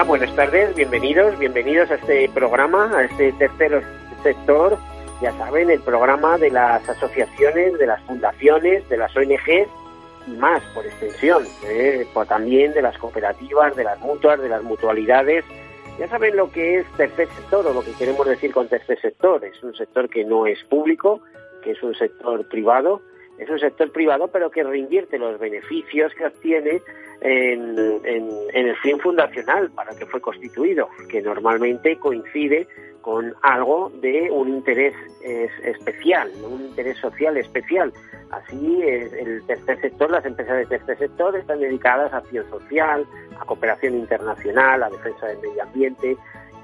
Buenas tardes, bienvenidos, bienvenidos a este programa, a este tercer sector, ya saben, el programa de las asociaciones, de las fundaciones, de las ONGs y más por extensión, ¿eh? también de las cooperativas, de las mutuas, de las mutualidades. Ya saben lo que es tercer sector o lo que queremos decir con tercer sector. Es un sector que no es público, que es un sector privado, es un sector privado, pero que reinvierte los beneficios que obtiene en, el fin fundacional para que fue constituido, que normalmente coincide con algo de un interés especial, un interés social especial. Así, el tercer sector, las empresas del tercer sector están dedicadas a acción social, a cooperación internacional, a defensa del medio ambiente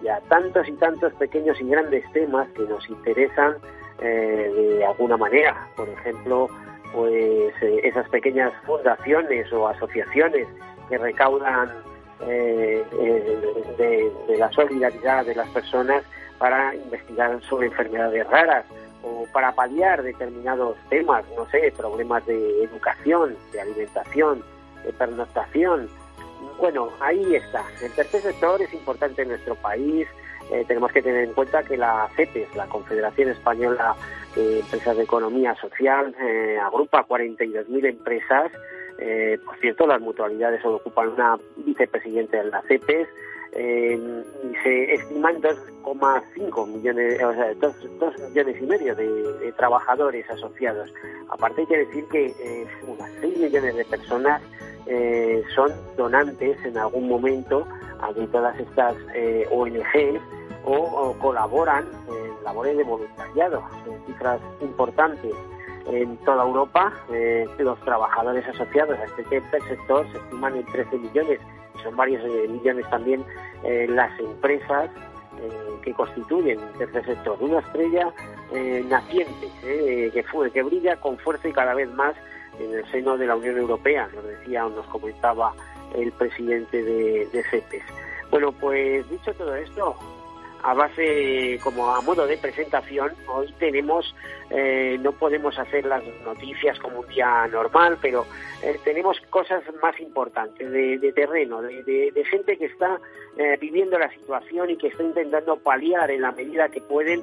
y a tantos y tantos pequeños y grandes temas que nos interesan eh, de alguna manera. Por ejemplo, pues eh, esas pequeñas fundaciones o asociaciones que recaudan eh, de, la solidaridad de las personas para investigar sobre enfermedades raras o para paliar determinados temas, no sé, problemas de educación, de alimentación, de pernoctación. Bueno, ahí está. El tercer sector es importante en nuestro país, eh, tenemos que tener en cuenta que la CEPES, la Confederación Española de Empresas de Economía Social, eh, agrupa 42.000 empresas. Eh, por cierto, las mutualidades ocupan una vicepresidente de la CEPES. y se estiman 2,5 millones, o sea, 2, millones y medio de, trabajadores asociados. Aparte hay que decir que unas 6 millones de personas son donantes en algún momento de todas estas ONGs o, colaboran en labores de voluntariado, en cifras importantes en toda Europa. Eh, los trabajadores asociados a este tercer sector se estiman en 13 millones, son varios eh, millones también eh, las empresas que constituyen el tercer sector. Una estrella naciente que, brilla con fuerza y cada vez más en el seno de la Unión Europea, nos decía o nos comentaba el presidente de, de. Bueno, pues dicho todo esto, a base, como a modo de presentación, hoy tenemos, eh, no podemos hacer las noticias como un día normal, pero eh, tenemos cosas más importantes de, terreno, de, gente que está eh, viviendo la situación y que está intentando paliar en la medida que pueden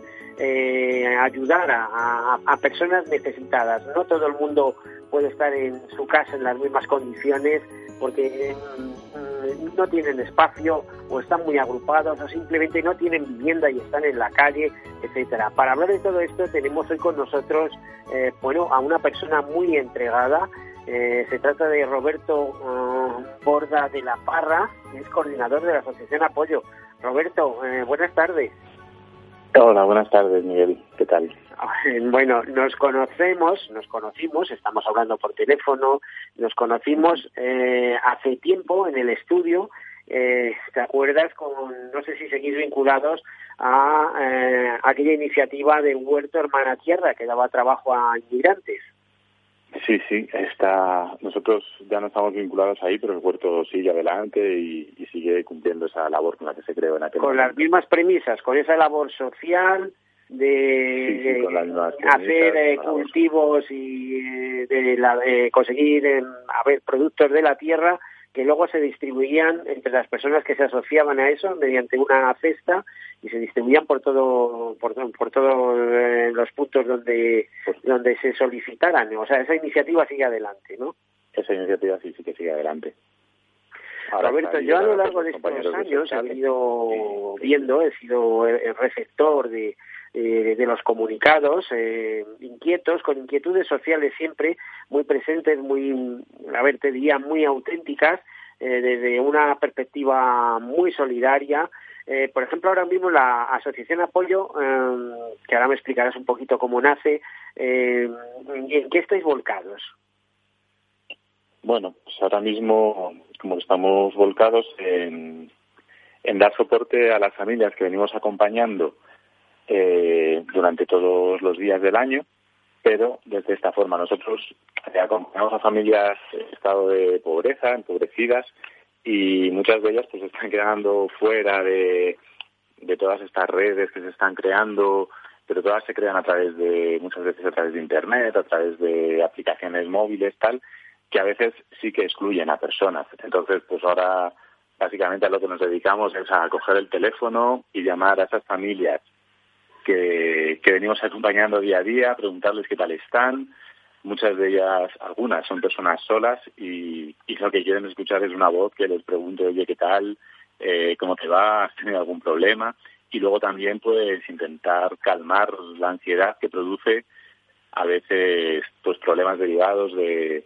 ayudar a, a personas necesitadas. No todo el mundo puede estar en su casa en las mismas condiciones porque mm, no tienen espacio o están muy agrupados o simplemente no tienen vivienda y están en la calle, etcétera. Para hablar de todo esto tenemos hoy con nosotros eh, bueno a una persona muy entregada. Eh, se trata de Roberto uh, Borda de la Parra, que es coordinador de la Asociación Apoyo. Roberto, eh, buenas tardes. Hola, buenas tardes, Miguel. ¿Qué tal? Bueno, nos conocemos, nos conocimos, estamos hablando por teléfono, nos conocimos eh, hace tiempo en el estudio. Eh, ¿Te acuerdas? Con, no sé si seguís vinculados a eh, aquella iniciativa de Huerto Hermana Tierra que daba trabajo a inmigrantes. Sí, sí, está, nosotros ya no estamos vinculados ahí, pero el huerto sigue adelante y, sigue cumpliendo esa labor con la que se creó en aquel Con las mismas premisas, con esa labor social de hacer eh, cultivos y eh, de, conseguir eh, a ver, productos de la tierra que luego se distribuían entre las personas que se asociaban a eso mediante una cesta y se distribuían por todo por, por todos los puntos donde donde se solicitaran. O sea esa iniciativa sigue adelante no esa iniciativa sí sí que sigue adelante. Roberto, yo a lo largo de estos años he ido viendo, he sido el receptor de, eh, de los comunicados, eh, inquietos, con inquietudes sociales siempre muy presentes, muy, a ver, te diría, muy auténticas, desde una perspectiva muy solidaria. por ejemplo, ahora mismo la Asociación Apoyo, que ahora me explicarás un poquito cómo nace, ¿en qué estáis volcados? Bueno, pues ahora mismo, como estamos volcados en, dar soporte a las familias que venimos acompañando eh, durante todos los días del año, pero desde esta forma. Nosotros acompañamos a familias en estado de pobreza, empobrecidas, y muchas de ellas pues están quedando fuera de, de todas estas redes que se están creando, pero todas se crean a través de, muchas veces a través de Internet, a través de aplicaciones móviles, tal, que a veces sí que excluyen a personas. Entonces, pues ahora básicamente a lo que nos dedicamos es a coger el teléfono y llamar a esas familias que, venimos acompañando día a día, preguntarles qué tal están. Muchas de ellas, algunas son personas solas y, y lo que quieren escuchar es una voz que les pregunte, oye, ¿qué tal? Eh, ¿Cómo te va? ¿Has tenido algún problema? Y luego también, pues, intentar calmar la ansiedad que produce a veces, pues, problemas derivados de,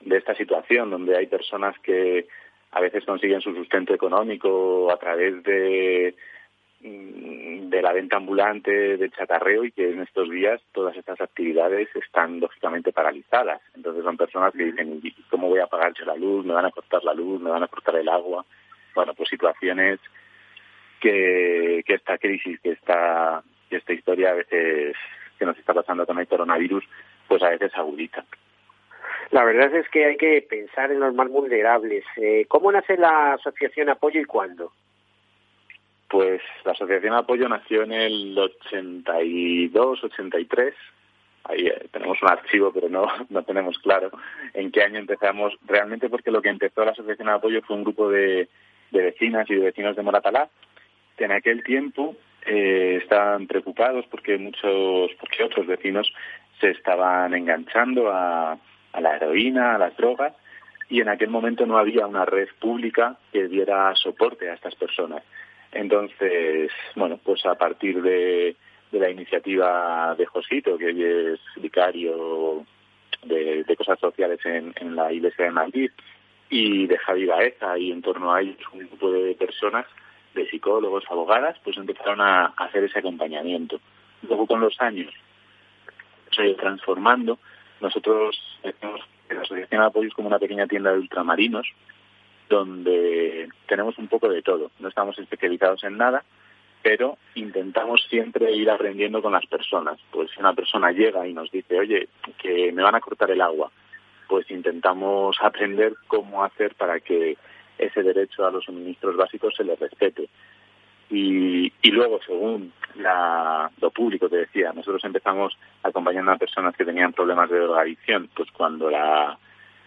de esta situación, donde hay personas que a veces consiguen su sustento económico a través de, de la venta ambulante de chatarreo y que en estos días todas estas actividades están lógicamente paralizadas. Entonces son personas que dicen, ¿cómo voy a pagar yo la luz? ¿Me van a cortar la luz? ¿Me van a cortar el agua? Bueno, pues situaciones que, que esta crisis, que esta, que esta historia a veces que nos está pasando con el coronavirus, pues a veces agudiza. La verdad es que hay que pensar en los más vulnerables. Eh, ¿Cómo nace la Asociación Apoyo y cuándo? Pues la Asociación Apoyo nació en el 82, 83. Ahí eh, tenemos un archivo, pero no, no tenemos claro en qué año empezamos. Realmente porque lo que empezó la Asociación Apoyo fue un grupo de, de vecinas y de vecinos de Moratalá, que en aquel tiempo eh, estaban preocupados porque muchos, porque otros vecinos se estaban enganchando a la heroína, a las drogas, y en aquel momento no había una red pública que diera soporte a estas personas. Entonces, bueno, pues a partir de, la iniciativa de Josito, que hoy es vicario de, cosas sociales en, la Iglesia de Madrid, y de Javi Baeza, y en torno a ellos un grupo de personas, de psicólogos, abogadas, pues empezaron a, hacer ese acompañamiento. Luego, con los años, se transformando nosotros en la Asociación Apoyos como una pequeña tienda de ultramarinos donde tenemos un poco de todo. No estamos especializados en nada, pero intentamos siempre ir aprendiendo con las personas. Pues si una persona llega y nos dice, oye, que me van a cortar el agua, pues intentamos aprender cómo hacer para que ese derecho a los suministros básicos se les respete. Y, y luego, según la, lo público, te decía, nosotros empezamos acompañando a personas que tenían problemas de drogadicción, pues cuando la,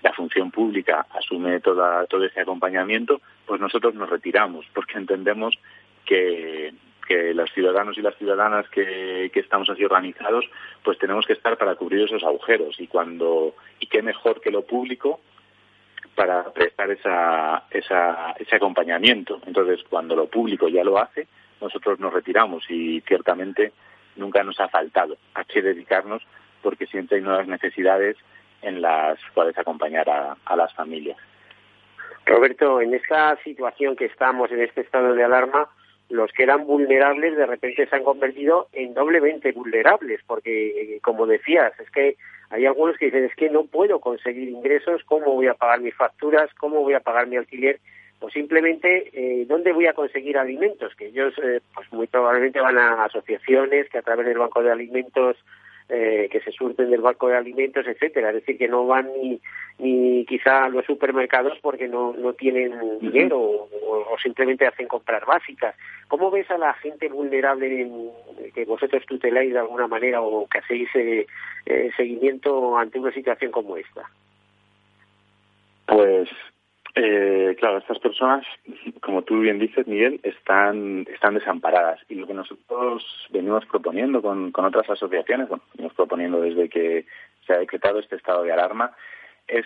la función pública asume toda, todo ese acompañamiento, pues nosotros nos retiramos, porque entendemos que, que los ciudadanos y las ciudadanas que, que estamos así organizados, pues tenemos que estar para cubrir esos agujeros. Y cuando, y qué mejor que lo público para prestar esa, esa, ese acompañamiento. Entonces, cuando lo público ya lo hace, nosotros nos retiramos y ciertamente nunca nos ha faltado a qué dedicarnos porque siempre hay nuevas necesidades en las cuales acompañar a, a las familias. Roberto, en esta situación que estamos, en este estado de alarma, los que eran vulnerables de repente se han convertido en doblemente vulnerables, porque, como decías, es que hay algunos que dicen, es que no puedo conseguir ingresos, ¿cómo voy a pagar mis facturas? ¿Cómo voy a pagar mi alquiler? O simplemente, eh, ¿dónde voy a conseguir alimentos? Que ellos, eh, pues muy probablemente van a asociaciones que a través del Banco de Alimentos eh, que se surten del banco de alimentos, etcétera. Es decir, que no van ni, ni quizá a los supermercados porque no, no tienen dinero o, simplemente hacen comprar básicas. ¿Cómo ves a la gente vulnerable que vosotros tuteláis de alguna manera o que hacéis eh, eh, seguimiento ante una situación como esta? Pues eh, claro, estas personas, como tú bien dices, Miguel, están, están desamparadas. Y lo que nosotros venimos proponiendo con, con otras asociaciones, bueno, venimos proponiendo desde que se ha decretado este estado de alarma, es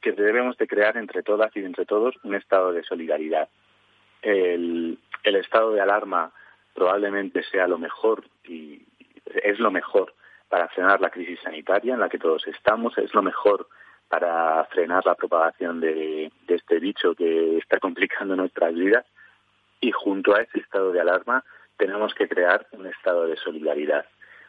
que debemos de crear entre todas y entre todos un estado de solidaridad. El, el estado de alarma probablemente sea lo mejor y es lo mejor para frenar la crisis sanitaria en la que todos estamos, es lo mejor para frenar la propagación de, este bicho que está complicando nuestras vidas. Y junto a ese estado de alarma tenemos que crear un estado de solidaridad.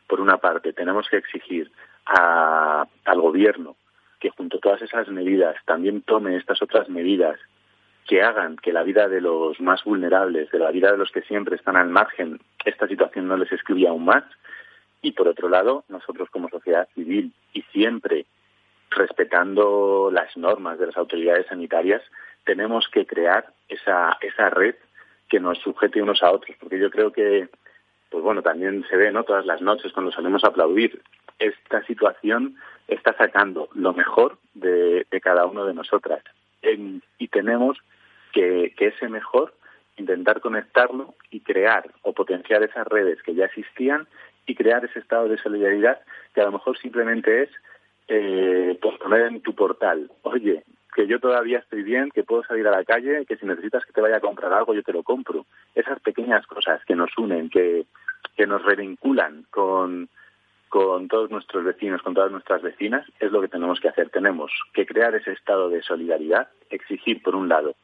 Por una parte, tenemos que exigir al gobierno que junto a todas esas medidas también tome estas otras medidas que hagan que la vida de los más vulnerables, de la vida de los que siempre están al margen, esta situación no les escribía aún más. Y por otro lado, nosotros como sociedad civil y siempre respetando las normas de las autoridades sanitarias, tenemos que crear esa, esa red que nos sujete unos a otros, porque yo creo que, pues bueno, también se ve, ¿no? Todas las noches cuando salimos a aplaudir, esta situación está sacando lo mejor de, cada uno de nosotras y tenemos que, que ese mejor intentar conectarlo y crear o potenciar esas redes que ya existían y crear ese estado de solidaridad que a lo mejor simplemente es eh, pues poner en tu portal, oye, que yo todavía estoy bien, que puedo salir a la calle, que si necesitas que te vaya a comprar algo, yo te lo compro. Esas pequeñas cosas que nos unen, que, que nos revinculan con, con todos nuestros vecinos, con todas nuestras vecinas, es lo que tenemos que hacer. Tenemos que crear ese estado de solidaridad, exigir, por un lado,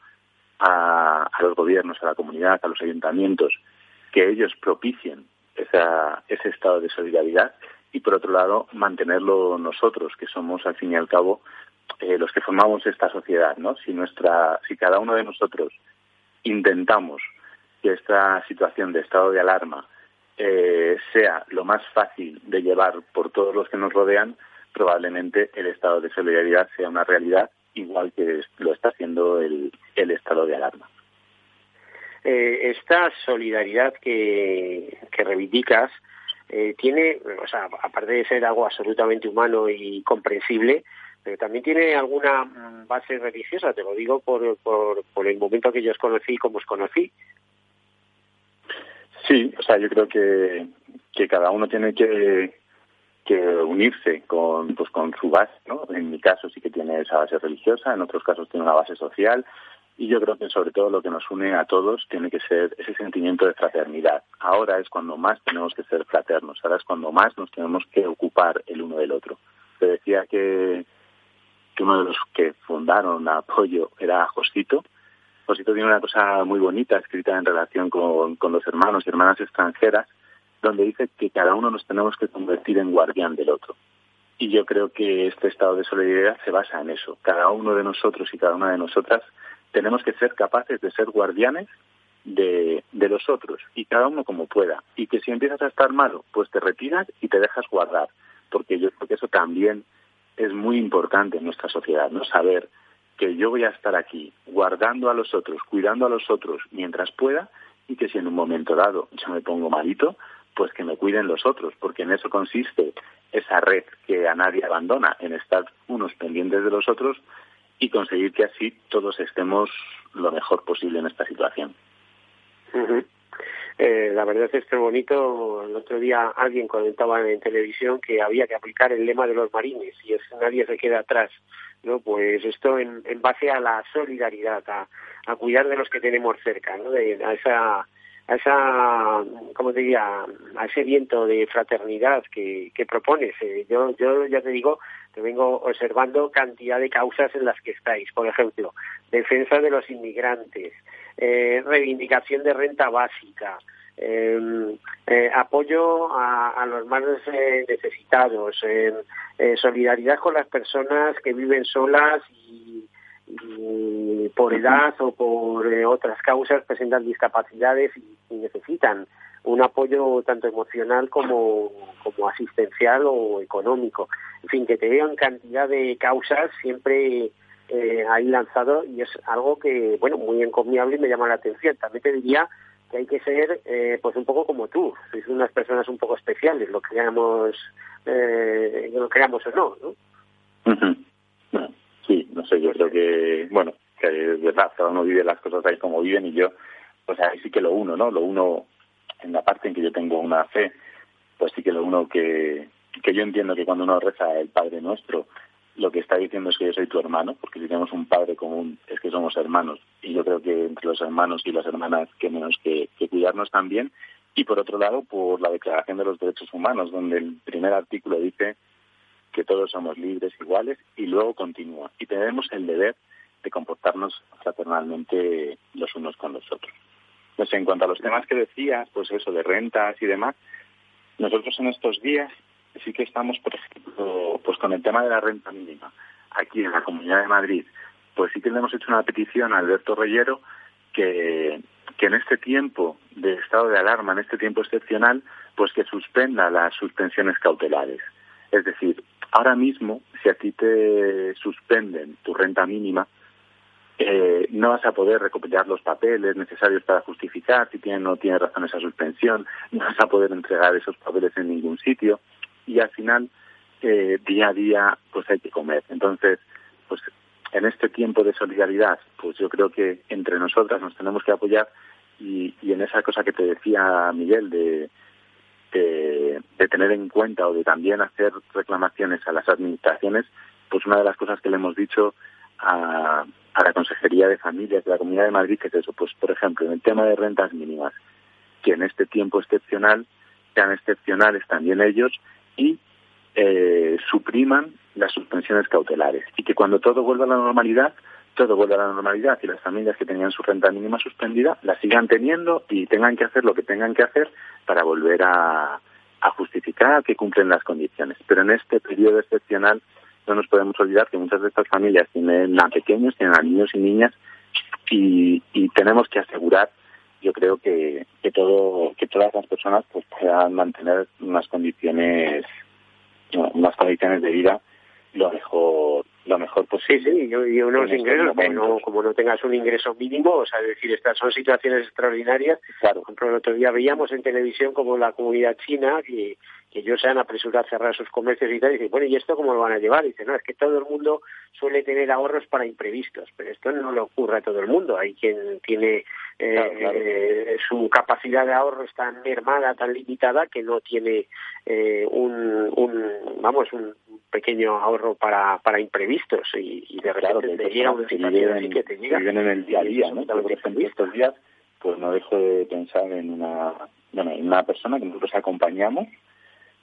a, los gobiernos, a la comunidad, a los ayuntamientos, que ellos propicien esa, ese estado de solidaridad y, por otro lado, mantenerlo nosotros, que somos, al fin y al cabo, eh, los que formamos esta sociedad. ¿no? Si, nuestra, si cada uno de nosotros intentamos que esta situación de estado de alarma eh, sea lo más fácil de llevar por todos los que nos rodean, probablemente el estado de solidaridad sea una realidad igual que lo está haciendo el, estado de alarma. Eh, esta solidaridad que, que reivindicas eh, tiene, o sea, aparte de ser algo absolutamente humano y comprensible, pero también tiene alguna mm, base religiosa, te lo digo por, por, por el momento que yo os conocí y como os conocí. Sí, o sea, yo creo que, que cada uno tiene que, que unirse con, pues, con su base, ¿no? En mi caso sí que tiene esa base religiosa, en otros casos tiene una base social, y yo creo que sobre todo lo que nos une a todos tiene que ser ese sentimiento de fraternidad. Ahora es cuando más tenemos que ser fraternos, ahora es cuando más nos tenemos que ocupar el uno del otro. Te decía que, que uno de los que fundaron Apoyo era Josito, Josito tiene una cosa muy bonita escrita en relación con, los hermanos y hermanas extranjeras, donde dice que cada uno nos tenemos que convertir en guardián del otro. Y yo creo que este estado de solidaridad se basa en eso. Cada uno de nosotros y cada una de nosotras tenemos que ser capaces de ser guardianes de, los otros y cada uno como pueda. Y que si empiezas a estar malo, pues te retiras y te dejas guardar. Porque yo creo que eso también es muy importante en nuestra sociedad, ¿no? Saber que yo voy a estar aquí guardando a los otros, cuidando a los otros mientras pueda y que si en un momento dado yo me pongo malito, pues que me cuiden los otros, porque en eso consiste esa red que a nadie abandona, en estar unos pendientes de los otros y conseguir que así todos estemos lo mejor posible en esta situación. Eh, la verdad es que es bonito. El otro día alguien comentaba en televisión que había que aplicar el lema de los marines y es nadie se queda atrás. ¿no? Pues esto en, en base a la solidaridad, a, a cuidar de los que tenemos cerca, ¿no? De, a esa a esa, ¿cómo te diría? A ese viento de fraternidad que, que propones. Eh, yo, yo ya te digo, te vengo observando cantidad de causas en las que estáis. Por ejemplo, defensa de los inmigrantes, eh, reivindicación de renta básica, Em, eh, apoyo a, los más necesitados, eh, solidaridad con las personas que viven solas y, por edad o por eh, otras causas presentan discapacidades y, necesitan un apoyo tanto emocional como, como asistencial o económico. En fin, que te vean cantidad de causas siempre eh, ahí lanzado y es algo que, bueno, muy encomiable y me llama la atención. También te diría que hay que ser eh, pues un poco como tú, sois unas personas un poco especiales, lo creamos, eh, lo creamos o no, ¿no? sí, no sé, yo creo que, bueno, que es verdad, cada uno vive las cosas ahí como viven y yo, pues ahí sí que lo uno, ¿no? Lo uno en la parte en que yo tengo una fe, pues sí que lo uno que, que yo entiendo que cuando uno reza el Padre Nuestro, lo que está diciendo es que yo soy tu hermano, porque si tenemos un padre común es que somos hermanos. Y yo creo que entre los hermanos y las hermanas que menos que, cuidarnos también. Y por otro lado, por la Declaración de los Derechos Humanos, donde el primer artículo dice que todos somos libres, iguales, y luego continúa. Y tenemos el deber de comportarnos fraternalmente los unos con los otros. Pues en cuanto a los temas que decías, pues eso, de rentas y demás, nosotros en estos días sí que estamos, por ejemplo, pues con el tema de la renta mínima, aquí en la Comunidad de Madrid, pues sí que le hemos hecho una petición a Alberto Reyero que, que en este tiempo de estado de alarma, en este tiempo excepcional, pues que suspenda las suspensiones cautelares. Es decir, ahora mismo, si a ti te suspenden tu renta mínima, eh, no vas a poder recopilar los papeles necesarios para justificar si tiene o no tiene razón esa suspensión, no vas a poder entregar esos papeles en ningún sitio y al final, eh, día a día, pues hay que comer. Entonces, pues en este tiempo de solidaridad, pues yo creo que entre nosotras nos tenemos que apoyar y, y en esa cosa que te decía Miguel de, de, de, tener en cuenta o de también hacer reclamaciones a las administraciones, pues una de las cosas que le hemos dicho a, a la Consejería de Familias de la Comunidad de Madrid, que es eso, pues por ejemplo, en el tema de rentas mínimas, que en este tiempo excepcional sean excepcionales también ellos y eh, supriman las suspensiones cautelares y que cuando todo vuelva a la normalidad, todo vuelva a la normalidad y las familias que tenían su renta mínima suspendida la sigan teniendo y tengan que hacer lo que tengan que hacer para volver a, a justificar que cumplen las condiciones. Pero en este periodo excepcional no nos podemos olvidar que muchas de estas familias tienen a pequeños, tienen a niños y niñas y, y tenemos que asegurar yo creo que, que todo que todas las personas pues puedan mantener unas condiciones unas condiciones de vida lo mejor lo mejor posible. Sí, sí, y, unos ingresos, como no, como no tengas un ingreso mínimo, o sea, decir, estas son situaciones extraordinarias. Claro. Por ejemplo, el otro día veíamos en televisión como la comunidad china, que, que ellos se han apresurado a cerrar sus comercios y tal, y dicen, bueno, ¿y esto cómo lo van a llevar? Y dice, no, es que todo el mundo suele tener ahorros para imprevistos, pero esto no le ocurre a todo el mundo. Hay quien tiene eh, Claro, claro. eh, su capacidad de ahorro es tan mermada, tan limitada, que no tiene eh, un, un, vamos, un pequeño ahorro para, para imprevistos y, y de Claro, repente que te llega una situación así que te llega. viven en el día a día, ¿no? Por ejemplo, estos días, pues no dejo de pensar en una, bueno, en una persona que nosotros acompañamos,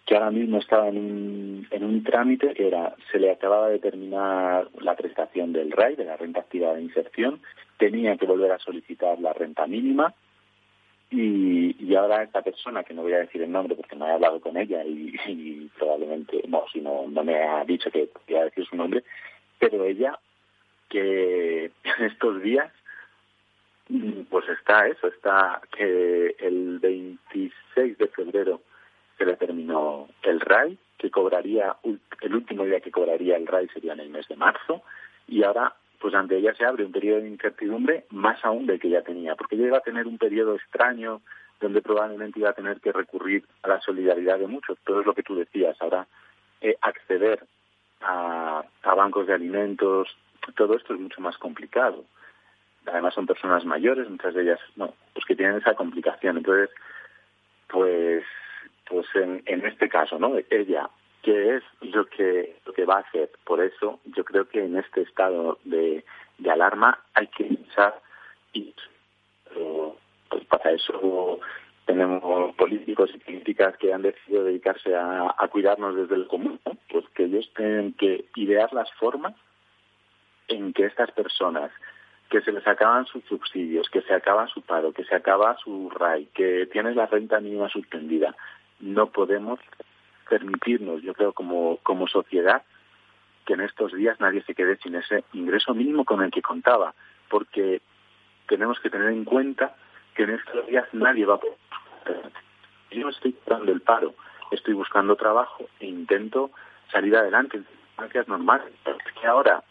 que ahora mismo estaba en un, en un trámite que era, se le acababa de terminar la prestación del RAI, de la renta activa de inserción, tenía que volver a solicitar la renta mínima, y, y ahora esta persona, que no voy a decir el nombre porque no he hablado con ella y, probablemente, no, si no, no me ha dicho que voy a decir su nombre, pero ella, que en estos días, pues está eso, está que el 26 de febrero se le terminó el RAI, que cobraría, el último día que cobraría el RAI sería en el mes de marzo, y ahora pues ante ella se abre un periodo de incertidumbre más aún del que ya tenía, porque ella iba a tener un periodo extraño donde probablemente iba a tener que recurrir a la solidaridad de muchos, todo es lo que tú decías, ahora eh, acceder a, a bancos de alimentos, todo esto es mucho más complicado. Además son personas mayores, muchas de ellas, no, pues que tienen esa complicación. Entonces, pues, pues en, en este caso, ¿no? Ella qué es lo que lo que va a hacer. Por eso yo creo que en este estado de, de alarma hay que pensar y pues para eso tenemos políticos y políticas que han decidido dedicarse a, a cuidarnos desde el común, pues que ellos tienen que idear las formas en que estas personas que se les acaban sus subsidios, que se acaba su paro, que se acaba su RAI, que tienes la renta mínima suspendida, no podemos permitirnos, yo creo, como, como sociedad, que en estos días nadie se quede sin ese ingreso mínimo con el que contaba, porque tenemos que tener en cuenta que en estos días nadie va a. Yo estoy dando el paro, estoy buscando trabajo e intento salir adelante en circunstancias normales. Es que ahora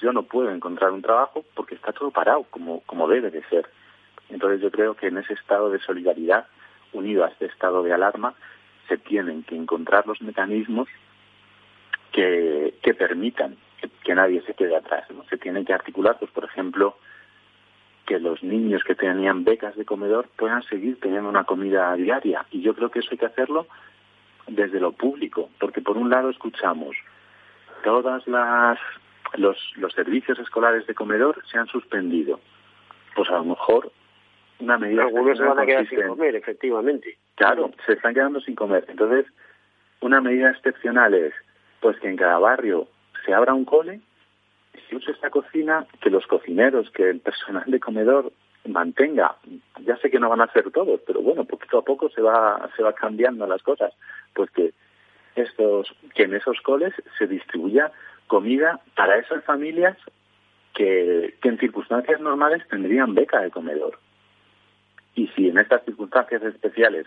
yo no puedo encontrar un trabajo porque está todo parado, como, como debe de ser. Entonces yo creo que en ese estado de solidaridad, unido a este estado de alarma, se tienen que encontrar los mecanismos que, permitan que, nadie se quede atrás. Se tienen que articular, pues por ejemplo, que los niños que tenían becas de comedor puedan seguir teniendo una comida diaria. Y yo creo que eso hay que hacerlo desde lo público, porque por un lado escuchamos todas las los, los servicios escolares de comedor se han suspendido. Pues a lo mejor una medida... Algunos se van a quedar sin comer, efectivamente. Claro, se están quedando sin comer. Entonces, una medida excepcional es pues que en cada barrio se abra un cole, se use esta cocina, que los cocineros, que el personal de comedor mantenga, ya sé que no van a ser todos, pero bueno, poquito a poco se va, se va cambiando las cosas, pues que estos, que en esos coles se distribuya comida para esas familias que, que en circunstancias normales tendrían beca de comedor. Y si en estas circunstancias especiales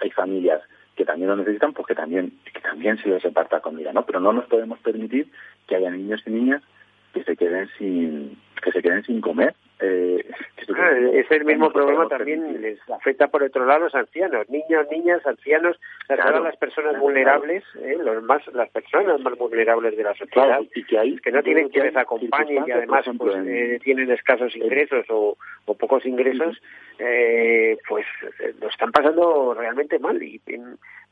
hay familias que también lo necesitan, pues que también, que también se les reparta comida, ¿no? Pero no nos podemos permitir que haya niños y niñas que se queden sin, que se queden sin comer eh, ah, es el mismo problema también les afecta por otro lado a los ancianos, niños, niñas, ancianos, todas las personas vulnerables, eh, los más, las personas más vulnerables de la sociedad, y que, no tienen que les acompañen y además pues, eh, tienen escasos ingresos o, pocos ingresos, eh, pues lo están pasando realmente mal. Y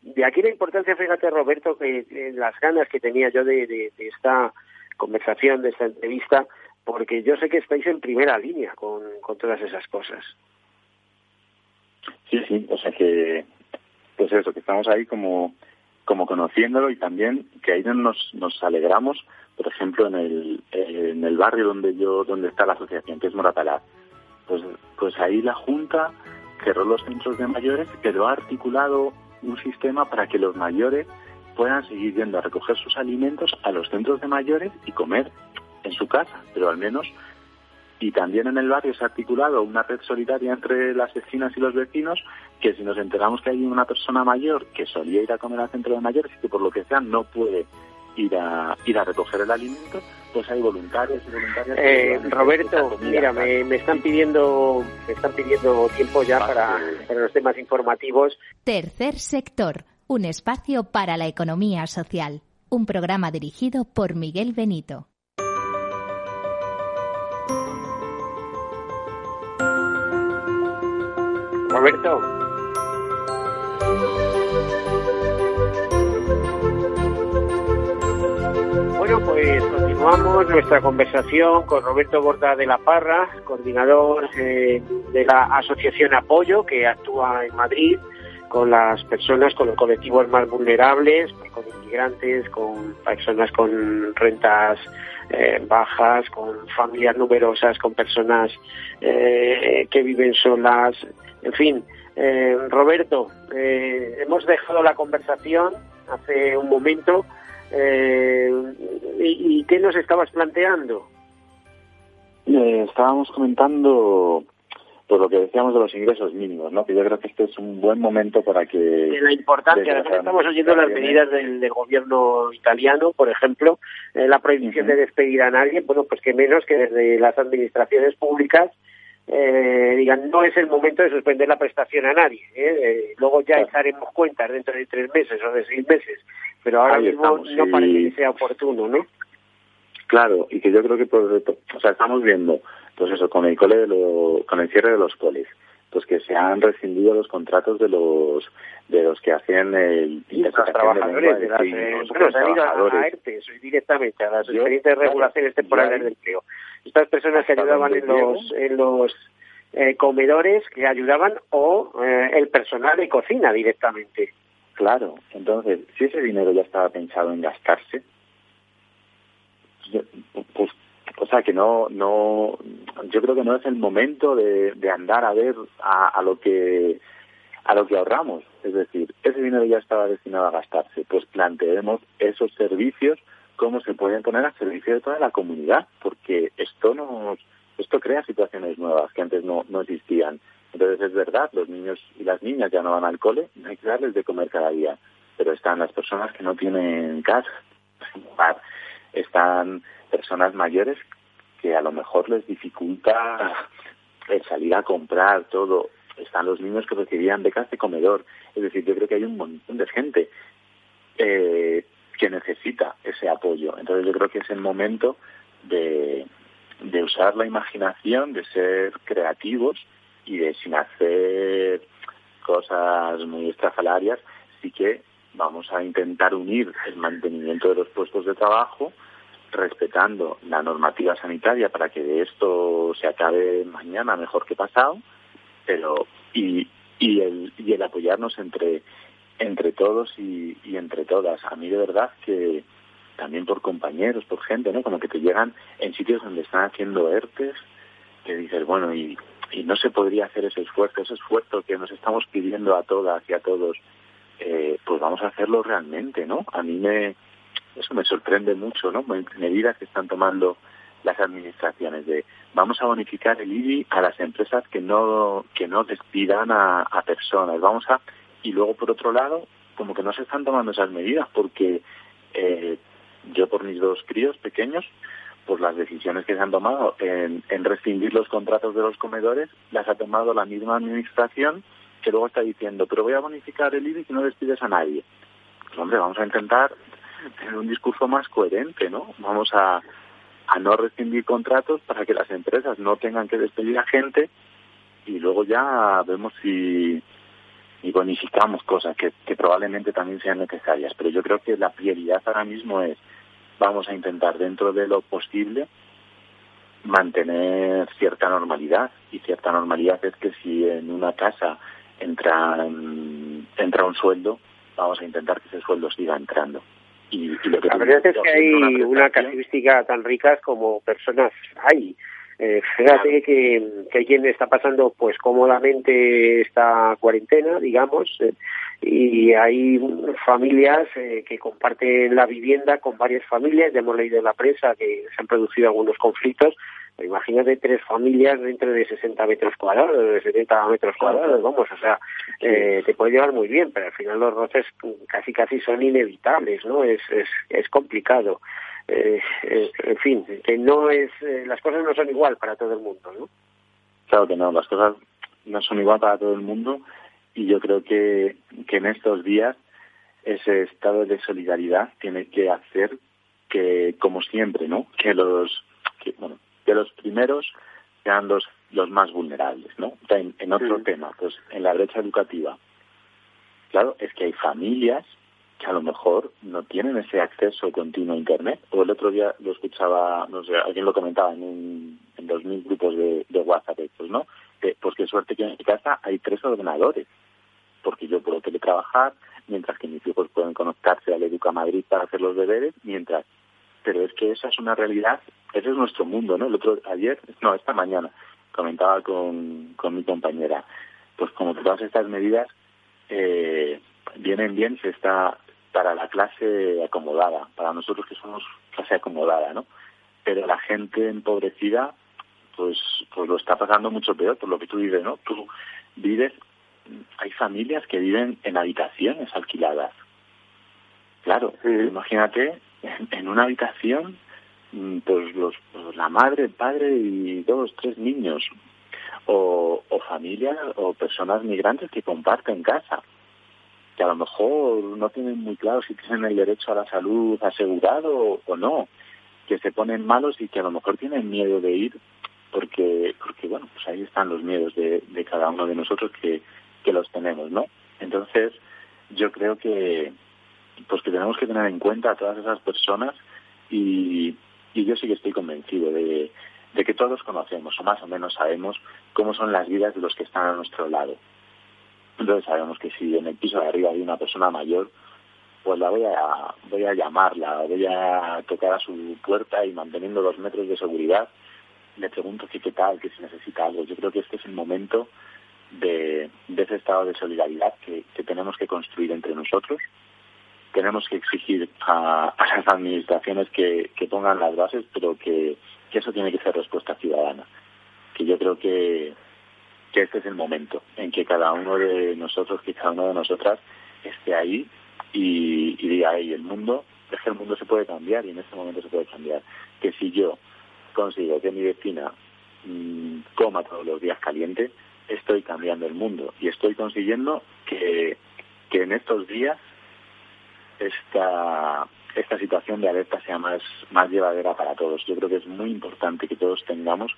de aquí la importancia, fíjate Roberto, que las ganas que tenía yo de, de esta conversación, de esta entrevista, porque yo sé que estáis en primera línea con, con todas esas cosas. Sí, sí, o sea que, pues eso, que estamos ahí como, como conociéndolo y también que ahí nos, nos alegramos, por ejemplo, en el, en el barrio donde yo, donde está la asociación, que es Moratalá, pues, pues ahí la Junta cerró los centros de mayores, pero ha articulado un sistema para que los mayores puedan seguir yendo a recoger sus alimentos a los centros de mayores y comer en su casa, pero al menos y también en el barrio se ha articulado una red solidaria entre las vecinas y los vecinos que si nos enteramos que hay una persona mayor que solía ir a comer al centro de mayores y que por lo que sea no puede ir a ir a recoger el alimento pues hay voluntarios y voluntarias eh, Roberto mira me, están pidiendo me están pidiendo tiempo ya para, para los temas informativos. Tercer sector un espacio para la economía social. Un programa dirigido por Miguel Benito Roberto. Bueno, pues continuamos nuestra conversación con Roberto Borda de la Parra, coordinador eh, de la Asociación Apoyo, que actúa en Madrid con las personas, con los colectivos más vulnerables, con inmigrantes, con personas con rentas eh, bajas, con familias numerosas, con personas eh, que viven solas, en fin, eh, Roberto, eh, hemos dejado la conversación hace un momento eh, y, qué nos estabas planteando? estábamos comentando por lo que decíamos de los ingresos mínimos, ¿no? Que yo creo que este es un buen momento para que... De la importancia, además estamos oyendo las medidas del, gobierno italiano, por ejemplo, la prohibición de despedir a nadie, bueno, pues que menos que desde las administraciones públicas eh, digan no es el momento de suspender la prestación a nadie. ¿eh? eh luego ya echaremos cuentas dentro de tres meses o de seis meses, pero ahora mismo no parece que sea oportuno, ¿no? Claro, y que yo creo que por, o sea, estamos viendo, pues eso, con el cole de lo, con el cierre de los coles, pues que se han rescindido los contratos de los de los que hacen el los trabajadores de, las eh, bueno, ido a, directamente a las diferentes regulaciones temporales de empleo. Estas personas que ayudaban en los, en los eh, comedores, que ayudaban, o eh, el personal de cocina directamente. Claro, entonces, si ese dinero ya estaba pensado en gastarse, pues, o sea que no, no, yo creo que no es el momento de, de andar a ver a, a lo que a lo que ahorramos. Es decir, ese dinero ya estaba destinado a gastarse. Pues planteemos esos servicios cómo se pueden poner a servicio de toda la comunidad, porque esto nos, esto crea situaciones nuevas que antes no, no existían. Entonces es verdad, los niños y las niñas ya no van al cole, no hay que darles de comer cada día, pero están las personas que no tienen casa, están personas mayores que a lo mejor les dificulta el salir a comprar todo, están los niños que recibían becas de comedor, es decir, yo creo que hay un montón de gente eh, que necesita ese apoyo. Entonces yo creo que es el momento de, de usar la imaginación, de ser creativos y de sin hacer cosas muy estrafalarias, sí que vamos a intentar unir el mantenimiento de los puestos de trabajo respetando la normativa sanitaria para que esto se acabe mañana mejor que pasado, pero y, y el, y el apoyarnos entre entre todos y, entre todas. A mí de verdad que, también por compañeros, por gente, ¿no? Como que te llegan en sitios donde están haciendo ERTES, que dices, bueno, y, y no se podría hacer ese esfuerzo, ese esfuerzo que nos estamos pidiendo a todas y a todos, eh, pues vamos a hacerlo realmente, ¿no? A mí me, eso me sorprende mucho, ¿no? Medidas que están tomando las administraciones de vamos a bonificar el IBI a las empresas que no que no despidan a, personas, vamos a y luego por otro lado como que no se están tomando esas medidas porque eh, yo por mis dos críos pequeños pues las decisiones que se han tomado en, en rescindir los contratos de los comedores las ha tomado la misma administración que luego está diciendo pero voy a bonificar el IBI y no despides a nadie pues hombre vamos a intentar tener un discurso más coherente no vamos a no rescindir contratos para que las empresas no tengan que despedir a gente y luego ya vemos si y bonificamos cosas que, que probablemente también sean necesarias. Pero yo creo que la prioridad ahora mismo es vamos a intentar dentro de lo posible mantener cierta normalidad. Y cierta normalidad es que si en una casa entra entra un sueldo vamos a intentar que ese sueldo siga entrando y, la verdad es que hay una, casuística tan ricas como personas hay. Eh, fíjate que, que hay quien está pasando pues cómodamente esta cuarentena, digamos, eh, y hay familias eh, que comparten la vivienda con varias familias, ya hemos leído en la prensa que se han producido algunos conflictos, imagínate tres familias dentro de 60 metros cuadrados, de 70 metros cuadrados, vamos, o sea, eh, te puede llevar muy bien, pero al final los roces casi casi son inevitables, ¿no? Es, es, es complicado. Eh, eh, en fin, que no es, eh, las cosas no son igual para todo el mundo, ¿no? Claro que no, las cosas no son igual para todo el mundo y yo creo que, que en estos días ese estado de solidaridad tiene que hacer que, como siempre, ¿no? Que los, que, bueno, que los primeros sean los, los más vulnerables, ¿no? En, en otro tema, pues en la brecha educativa. Claro, es que hay familias que a lo mejor no tienen ese acceso continuo a Internet. O el otro día lo escuchaba, no sé, alguien lo comentaba en, un, en dos mil grupos de, de WhatsApp, pues, ¿no? Que, pues qué suerte que en mi casa hay tres ordenadores, porque yo puedo teletrabajar, mientras que mis hijos pueden conectarse al Educa Madrid para hacer los deberes, mientras pero es que esa es una realidad, ese es nuestro mundo, ¿no? El otro, ayer, no, esta mañana, comentaba con, con mi compañera, pues como todas estas medidas eh, vienen bien se está para la clase acomodada, para nosotros que somos clase acomodada, ¿no? Pero la gente empobrecida, pues, pues lo está pasando mucho peor por lo que tú vives, ¿no? Tú vives, hay familias que viven en habitaciones alquiladas. Claro, imagínate en, una habitación mm, pues los pues la madre, el padre y dos, tres niños o, o familias o personas migrantes que comparten casa que a lo mejor no tienen muy claro si tienen el derecho a la salud asegurado o, no que se ponen malos y que a lo mejor tienen miedo de ir porque porque bueno pues ahí están los miedos de, de cada uno de nosotros que, que los tenemos no entonces yo creo que pues que tenemos que tener en cuenta a todas esas personas y, yo sí que estoy convencido de, que todos conocemos o más o menos sabemos cómo son las vidas de los que están a nuestro lado. Entonces sabemos que si en el piso de arriba hay una persona mayor, pues la voy a, voy a llamarla, voy a tocar a su puerta y manteniendo los metros de seguridad, le pregunto qué tal, que si necesita algo. Yo creo que este es el momento de, de ese estado de solidaridad que, que tenemos que construir entre nosotros tenemos que exigir a, a las administraciones que, pongan las bases, pero que, eso tiene que ser respuesta ciudadana. Que yo creo que, que este es el momento en que cada uno de nosotros, que cada una de nosotras esté ahí y, y diga, ahí el mundo, es que el mundo se puede cambiar y en este momento se puede cambiar. Que si yo consigo que mi vecina mmm, coma todos los días caliente, estoy cambiando el mundo y estoy consiguiendo que en estos días esta, esta situación de alerta sea más, más llevadera para todos. Yo creo que es muy importante que todos tengamos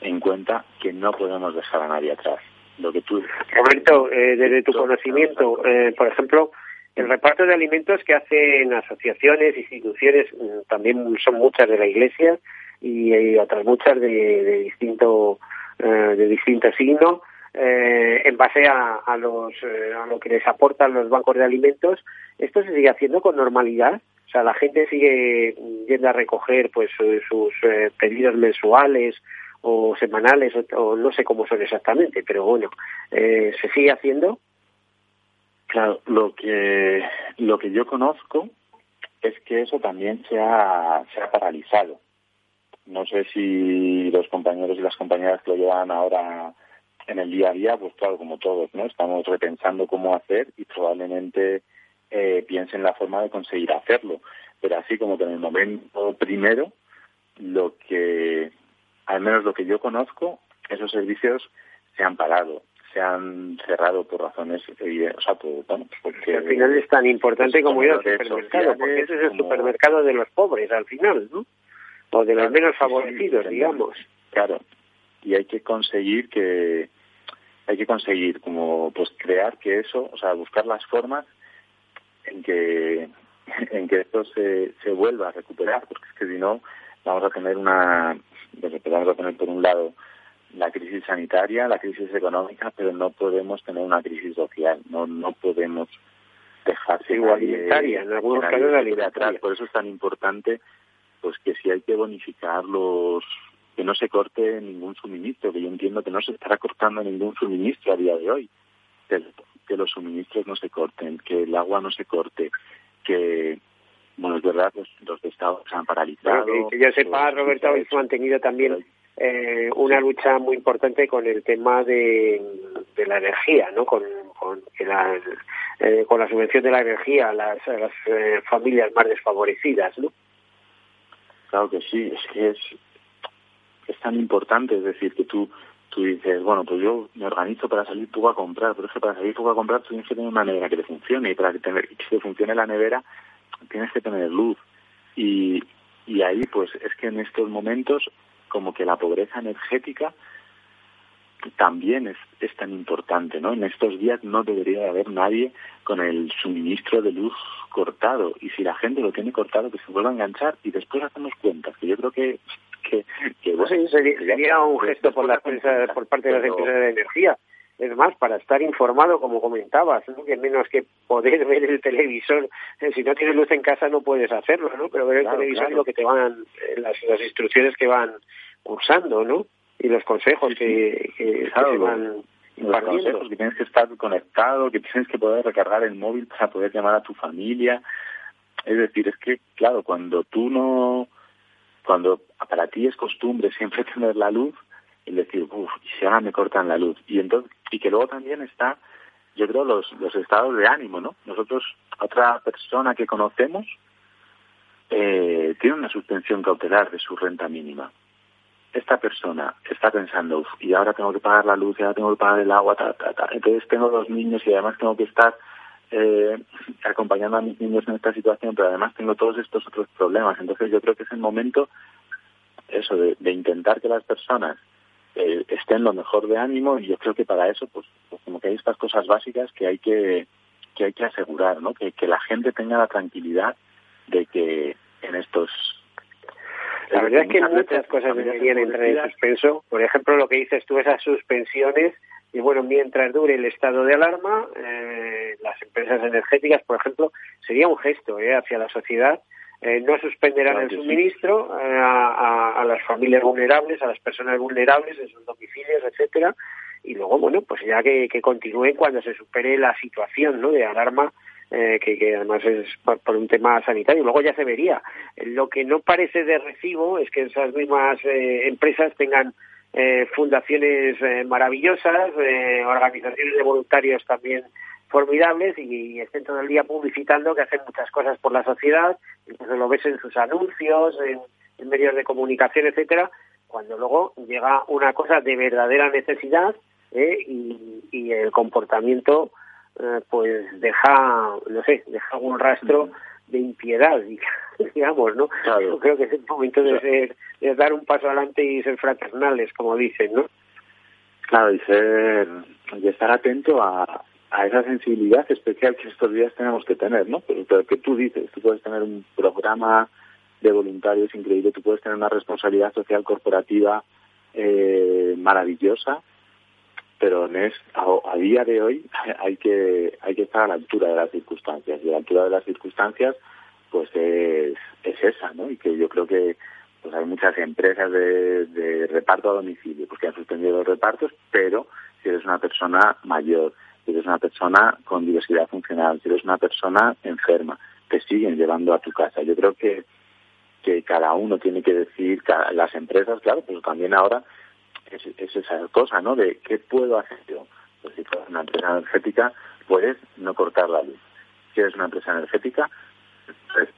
en cuenta que no podemos dejar a nadie atrás. Lo que tú, Roberto, eh, desde tu conocimiento, eh, por ejemplo, el reparto de alimentos que hacen asociaciones, instituciones, mm, también son muchas de la Iglesia y, y otras muchas de, de distinto eh, de distinto signo, eh, en base a, a los eh, a lo que les aportan los bancos de alimentos esto se sigue haciendo con normalidad o sea, la gente sigue yendo a recoger pues sus eh, pedidos mensuales o semanales o, no sé cómo son exactamente, pero bueno, eh, se sigue haciendo. Claro, lo que lo que yo conozco es que eso también se ha, se ha paralizado. No sé si los compañeros y las compañeras que lo llevan ahora en el día a día, pues claro, como todos, ¿no? Estamos repensando cómo hacer y probablemente eh, piensen la forma de conseguir hacerlo. Pero así como que en el momento primero, lo que, al menos lo que yo conozco, esos servicios se han parado, se han cerrado por razones, o sea, pues, bueno, pues porque... Al final es tan importante como ir al supermercado, porque ese es el supermercado de los pobres, al final, ¿no? O de los menos favorecidos, digamos. Claro, y hay que conseguir que hay que conseguir como pues crear que eso, o sea, buscar las formas en que en que esto se, se vuelva a recuperar, porque es que si no vamos a tener una pues, vamos a tener por un lado la crisis sanitaria, la crisis económica, pero no podemos tener una crisis social, no no podemos dejarse igualitaria, en algunos casos atrás, por eso es tan importante pues que si hay que bonificar los que no se corte ningún suministro, que yo entiendo que no se estará cortando ningún suministro a día de hoy, que, los suministros no se corten, que el agua no se corte, que, bueno, es verdad, los, los estados se han paralizado. que, yo sepa, Roberto, habéis mantenido también eh, una lucha muy importante con el tema de, de la energía, ¿no? Con, con, la, eh, con la subvención de la energía a las, las eh, familias más desfavorecidas, ¿no? Claro que sí, es que es, es tan importante, es decir, que tú tú dices, bueno, pues yo me organizo para salir poco a comprar, pero es que para salir poco a comprar tienes que tener una nevera que te funcione y para que, tener, que funcione la nevera tienes que tener luz. Y, y ahí, pues es que en estos momentos, como que la pobreza energética también es, es tan importante, ¿no? En estos días no debería haber nadie con el suministro de luz cortado y si la gente lo tiene cortado que se vuelva a enganchar y después hacemos cuentas, que yo creo que que, que sería, un gesto por, la por parte de las empresas de energía. Es más, para estar informado, como comentabas, que menos que poder ver el televisor, si no tienes luz en casa no puedes hacerlo, ¿no? Pero ver el televisor es lo que te van, eh, las, las instrucciones que van cursando, ¿no? Y los consejos que, que, se van impartiendo. que tienes que estar conectado, que tienes que poder recargar el móvil para poder llamar a tu familia. Es decir, es que, claro, cuando tú no cuando para ti es costumbre siempre tener la luz, y decir, uff, si ahora me cortan la luz. Y entonces, y que luego también está, yo creo, los, los estados de ánimo, ¿no? Nosotros, otra persona que conocemos, eh, tiene una suspensión cautelar de su renta mínima. Esta persona está pensando, uff, y ahora tengo que pagar la luz, y ahora tengo que pagar el agua, ta, ta, ta. Entonces tengo dos niños y además tengo que estar eh, acompañando a mis niños en esta situación, pero además tengo todos estos otros problemas. Entonces yo creo que es el momento, eso, de, intentar que las personas eh, estén lo mejor de ánimo y yo creo que para eso, pues, pues, como que hay estas cosas básicas que hay que, que hay que asegurar, ¿no? Que, que la gente tenga la tranquilidad de que en estos la verdad es que muchas cosas deberían entrar en suspenso. Por ejemplo, lo que dices tú, esas suspensiones y bueno, mientras dure el estado de alarma, eh, las empresas energéticas, por ejemplo, sería un gesto eh, hacia la sociedad. Eh, no suspenderán el suministro eh, a, a, las familias vulnerables, a las personas vulnerables en sus domicilios, etcétera, y luego, bueno, pues ya que, que continúen cuando se supere la situación ¿no? de alarma eh, que, que, además es por, por, un tema sanitario. Luego ya se vería. Lo que no parece de recibo es que esas mismas eh, empresas tengan eh, fundaciones eh, maravillosas, eh, organizaciones de voluntarios también formidables y, estén todo el día publicitando que hacen muchas cosas por la sociedad, incluso lo ves en sus anuncios, en, medios de comunicación, etcétera, cuando luego llega una cosa de verdadera necesidad y, y, el comportamiento pues deja, no sé, deja un rastro de impiedad, digamos, ¿no? Yo creo que es el momento de, ser, de dar un paso adelante y ser fraternales, como dicen, ¿no? Claro, y ser, y estar atento a, a esa sensibilidad especial que estos días tenemos que tener, ¿no? Pero, que tú dices, tú puedes tener un programa de voluntarios increíble, tú puedes tener una responsabilidad social corporativa eh, maravillosa, pero es, a, día de hoy hay que hay que estar a la altura de las circunstancias y a la altura de las circunstancias pues es, es esa, ¿no? Y que yo creo que pues hay muchas empresas de, de reparto a domicilio pues que han suspendido los repartos, pero si eres una persona mayor, si eres una persona con diversidad funcional, si eres una persona enferma, te siguen llevando a tu casa. Yo creo que, que cada uno tiene que decir, las empresas, claro, pero también ahora es, es esa cosa, ¿no? De qué puedo hacer yo. Pues si eres una empresa energética, puedes no cortar la luz. Si eres una empresa energética, pues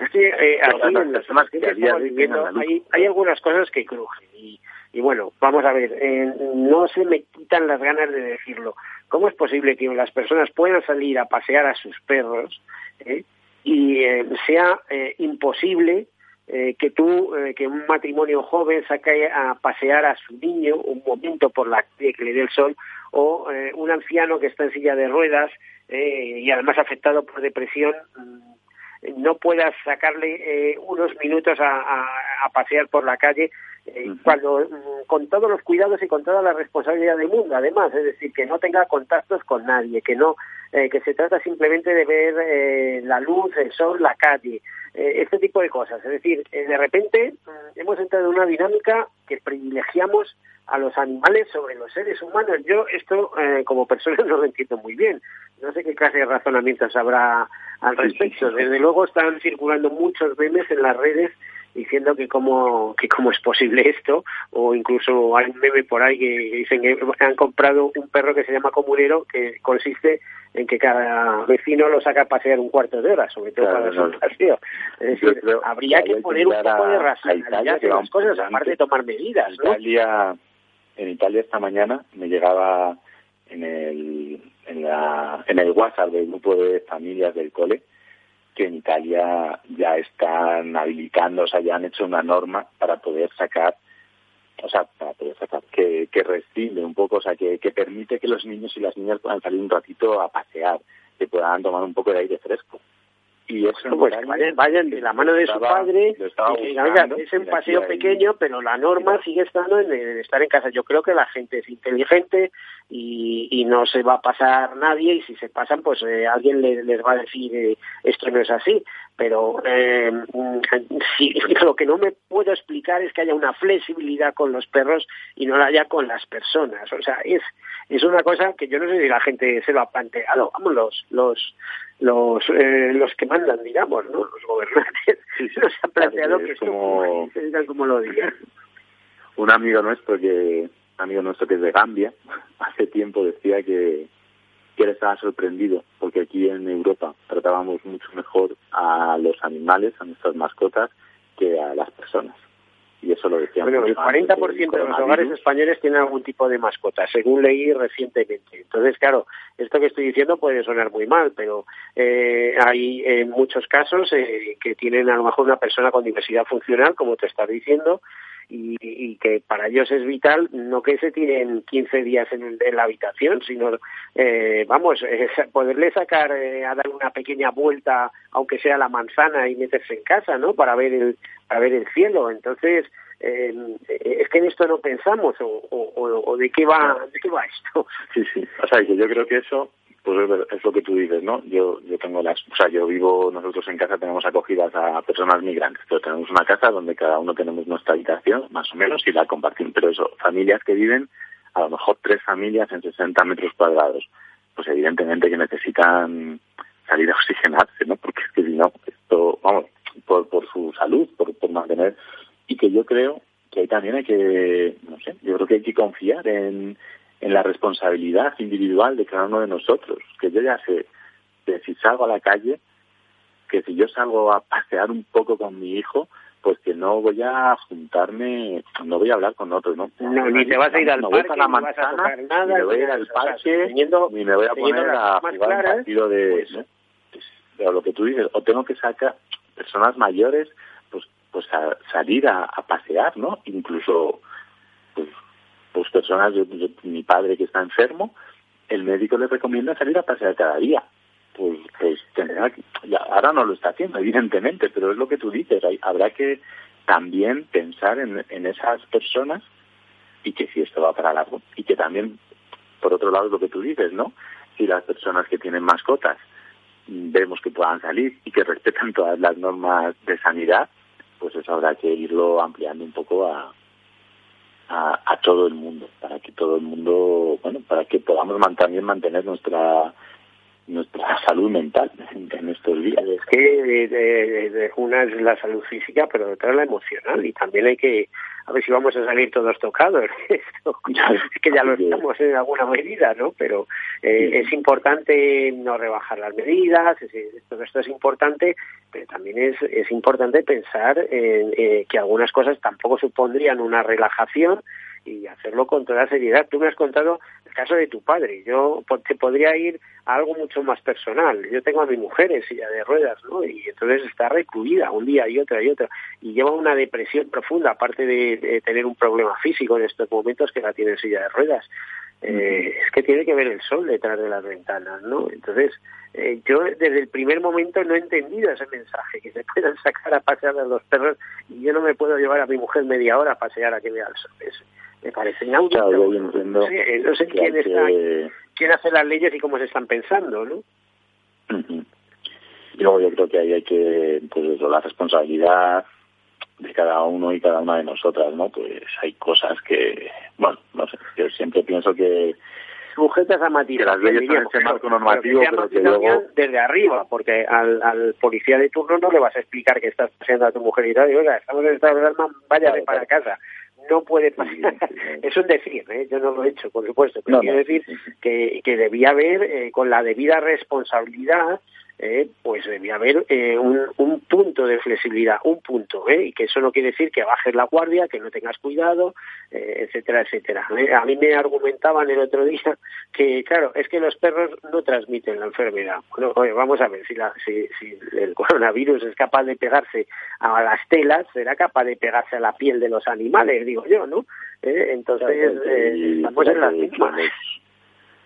es que eh, aquí en las que hay, hay algunas cosas que crujen y, y bueno, vamos a ver, eh, no se me quitan las ganas de decirlo. ¿Cómo es posible que las personas puedan salir a pasear a sus perros eh, y eh, sea imposible que tú, que un matrimonio joven saque a pasear a su niño un momento por la calle que le dé el sol o un anciano que está en silla de ruedas y además afectado por depresión mm, no puedas sacarle unos minutos a, pasear por la calle eh, cuando mm, con todos los cuidados y con toda la responsabilidad del mundo además es decir que no tenga contactos con nadie que no eh, que se trata simplemente de ver la luz el sol la calle este tipo de cosas es decir de repente mm, hemos entrado en una dinámica que privilegiamos a los animales sobre los seres humanos. Yo esto como persona no lo entiendo muy bien. No sé qué clase de razonamientos habrá al respecto. Desde luego están circulando muchos memes en las redes diciendo que cómo, que cómo es posible esto, o incluso hay un meme por ahí que dicen que han comprado un perro que se llama comunero, que consiste en que cada vecino lo saca a pasear un cuarto de hora, sobre todo para su paseo. Es decir, habría que poner un poco de racionalidad en las cosas, aparte de tomar medidas. ¿no? Italia, en Italia esta mañana me llegaba en el en, la, en el WhatsApp del grupo de familias del cole que en Italia ya están habilitando, o sea, ya han hecho una norma para poder sacar, o sea, para poder sacar, que, que restringe un poco, o sea, que, que permite que los niños y las niñas puedan salir un ratito a pasear, que puedan tomar un poco de aire fresco y eso pues vayan, de la mano de su padre y es un paseo pequeño pero la norma sigue estando en, estar en casa yo creo que la gente es inteligente y, y no se va a pasar nadie y si se pasan pues eh, alguien les, les, va a decir eh, esto no es así pero eh, si, lo que no me puedo explicar es que haya una flexibilidad con los perros y no la haya con las personas. O sea es es una cosa que yo no sé si la gente se lo ha planteado. Vamos los los los eh, los que mandan, digamos, ¿no? Los gobernantes. Sí, se nos ha planteado que como... esto como lo digan. Un amigo nuestro que amigo nuestro que es de Gambia hace tiempo decía que que él estaba sorprendido porque aquí en Europa tratábamos mucho mejor a los animales, a nuestras mascotas, que a las personas y eso lo decía. Bueno, el 40% de los hogares españoles tienen algún tipo de mascota, según leí recientemente. Entonces, claro, esto que estoy diciendo puede sonar muy mal, pero eh, hay en muchos casos eh, que tienen a lo mejor una persona con diversidad funcional, como te estás diciendo, y, y, que para ellos es vital no que se tiren 15 días en, en la habitación, sino, eh, vamos, eh, poderle sacar eh, a dar una pequeña vuelta, aunque sea la manzana, y meterse en casa, ¿no? Para ver el, para ver el cielo. Entonces, eh, es que en esto no pensamos, o, o, de qué va, de qué va esto. Sí, sí. O sea, yo creo que eso pues es lo que tú dices, ¿no? Yo, yo tengo las, o sea, yo vivo, nosotros en casa tenemos acogidas a personas migrantes, pero tenemos una casa donde cada uno tenemos nuestra habitación, más o menos, y la compartimos, pero eso, familias que viven, a lo mejor tres familias en 60 metros cuadrados, pues evidentemente que necesitan salir a oxigenarse, ¿no? Porque es que si no, esto, vamos, por, por su salud, por, por mantener, y que yo creo que ahí también hay que, no sé, yo creo que hay que confiar en, en la responsabilidad individual de cada uno de nosotros, que yo ya sé que si salgo a la calle, que si yo salgo a pasear un poco con mi hijo, pues que no voy a juntarme, no voy a hablar con otros, ¿no? No, ni te vas a ir al parque, a la manzana, ni me voy a ir al parque, ni me voy a poner a jugar un partido de... Pues, Pero lo que tú dices, o tengo que sacar personas mayores, pues pues a salir a, a pasear, ¿no? Incluso pues pues personas, yo, mi padre que está enfermo, el médico le recomienda salir a pasear cada día. Pues, pues que, ahora no lo está haciendo, evidentemente, pero es lo que tú dices, hay, habrá que también pensar en, en esas personas y que si esto va para largo y que también, por otro lado, es lo que tú dices, ¿no? Si las personas que tienen mascotas vemos que puedan salir y que respetan todas las normas de sanidad, pues eso habrá que irlo ampliando un poco a, a, todo el mundo, para que todo el mundo, bueno, para que podamos también mantener nuestra nuestra salud mental en, estos días. Es que una es la salud física, pero otra es la emocional y también hay que a ver si vamos a salir todos tocados. que ya lo estamos en alguna medida, ¿no? Pero eh, es importante no rebajar las medidas, todo esto es importante, pero también es, es importante pensar en eh, que algunas cosas tampoco supondrían una relajación y hacerlo con toda seriedad. Tú me has contado el caso de tu padre. Yo te podría ir a algo mucho más personal. Yo tengo a mi mujer en silla de ruedas, ¿no? Y entonces está recluida un día y otra y otra. Y lleva una depresión profunda, aparte de, tener un problema físico en estos momentos que la tiene en silla de ruedas. Eh, es que tiene que ver el sol detrás de las ventanas, ¿no? Entonces, eh, yo desde el primer momento no he entendido ese mensaje, que se puedan sacar a pasear a los perros y yo no me puedo llevar a mi mujer media hora a pasear a que vea el sol me parece inaudito. no sé, quién, está, quién hace las leyes y cómo se están pensando, ¿no? Y luego yo creo que ahí hay que, pues eso, la responsabilidad de cada uno y cada una de nosotras, ¿no? Pues hay cosas que, bueno, no sé, yo siempre pienso que sujetas a matices. Que las leyes son ese marco normativo, pero que luego... Desde arriba, porque al, al policía de turno no le vas a explicar que estás haciendo a tu mujer y tal, y oiga, estamos en estado de alarma, vaya para casa no puede pasar. es un decir, ¿eh? yo no lo he hecho, por supuesto, pero quiero decir que, que debía haber, eh, con la debida responsabilidad, eh, pues debía haber eh, un, un, punto de flexibilidad, un punto, ¿eh? y que eso no quiere decir que bajes la guardia, que no tengas cuidado, eh, etcétera, etcétera. ¿eh? A mí me argumentaban el otro día que, claro, es que los perros no transmiten la enfermedad. Bueno, oye, vamos a ver, si, la, si, si el coronavirus es capaz de pegarse a las telas, será capaz de pegarse a la piel de los animales, digo yo, ¿no? entonces, estamos en las mismas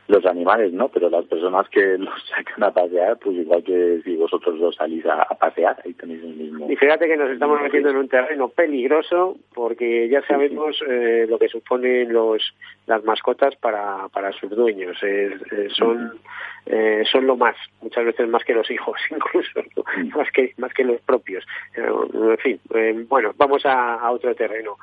los animales, ¿no? Pero las personas que los sacan a pasear, pues igual que si vosotros los salís a, pasear, ahí tenéis el mismo. Y fíjate que nos estamos metiendo en un terreno peligroso porque ya sabemos eh, lo que suponen los las mascotas para, para sus dueños. son eh, son lo más, muchas veces más que los hijos, incluso más que más que los propios. Eh, en fin, bueno, vamos a, a otro terreno.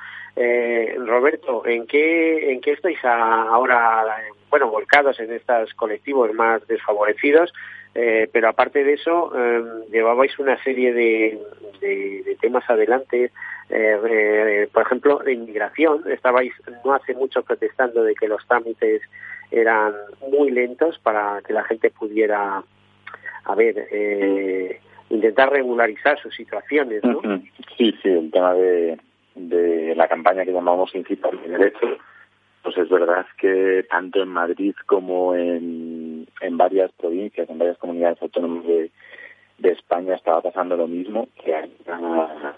Roberto, ¿en qué en qué estáis ahora? Bueno, volcados en estos colectivos más desfavorecidos, eh, pero aparte de eso, eh, llevabais una serie de, de, temas adelante, eh, por ejemplo, de inmigración, estabais no hace mucho protestando de que los trámites eran muy lentos para que la gente pudiera, a ver, intentar regularizar sus situaciones, ¿no? Sí, sí, el tema de, de la campaña que llamamos Incipar de Derecho, pues es verdad que tanto en Madrid como en, en varias provincias, en varias comunidades autónomas de, de España estaba pasando lo mismo, que hay una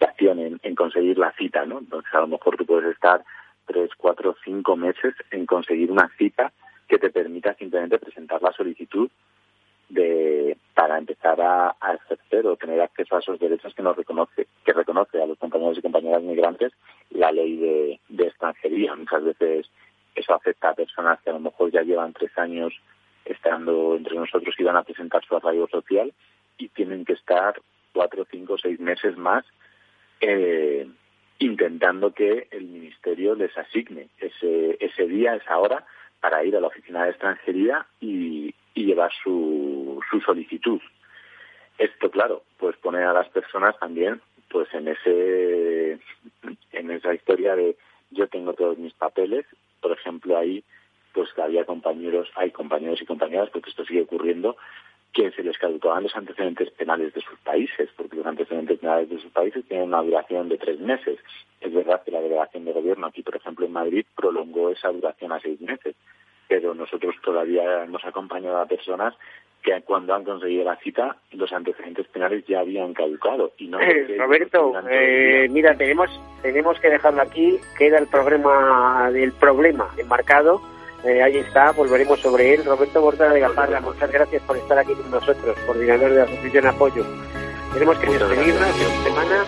acción en, en conseguir la cita, ¿no? Entonces a lo mejor tú puedes estar tres, cuatro, cinco meses en conseguir una cita que te permita simplemente presentar la solicitud de para empezar a, ejercer o tener acceso a esos derechos que nos reconoce que reconoce a los compañeros y compañeras migrantes muchas veces eso afecta a personas que a lo mejor ya llevan tres años estando entre nosotros y van a presentar su arraigo social y tienen que estar cuatro, cinco, seis meses más eh, intentando que el ministerio les asigne ese, ese día, esa hora, para ir a la oficina de extranjería y, y llevar su, su solicitud. Esto, claro, pues pone a las personas también pues en ese en esa historia de yo tengo todos mis papeles, por ejemplo, ahí pues había compañeros, hay compañeros y compañeras, porque esto sigue ocurriendo, que se les caducaban los antecedentes penales de sus países, porque los antecedentes penales de sus países tienen una duración de tres meses. Es verdad que la delegación de gobierno aquí, por ejemplo, en Madrid, prolongó esa duración a seis meses pero nosotros todavía hemos acompañado a personas que cuando han conseguido la cita los antecedentes penales ya habían caducado y no eh, Roberto eh, mira tenemos tenemos que dejarlo aquí queda el programa del problema enmarcado eh, ahí está volveremos sobre él. Roberto Borda de Gaparra muchas gracias por estar aquí con nosotros coordinador de la asociación apoyo. Tenemos que despedirnos esta semana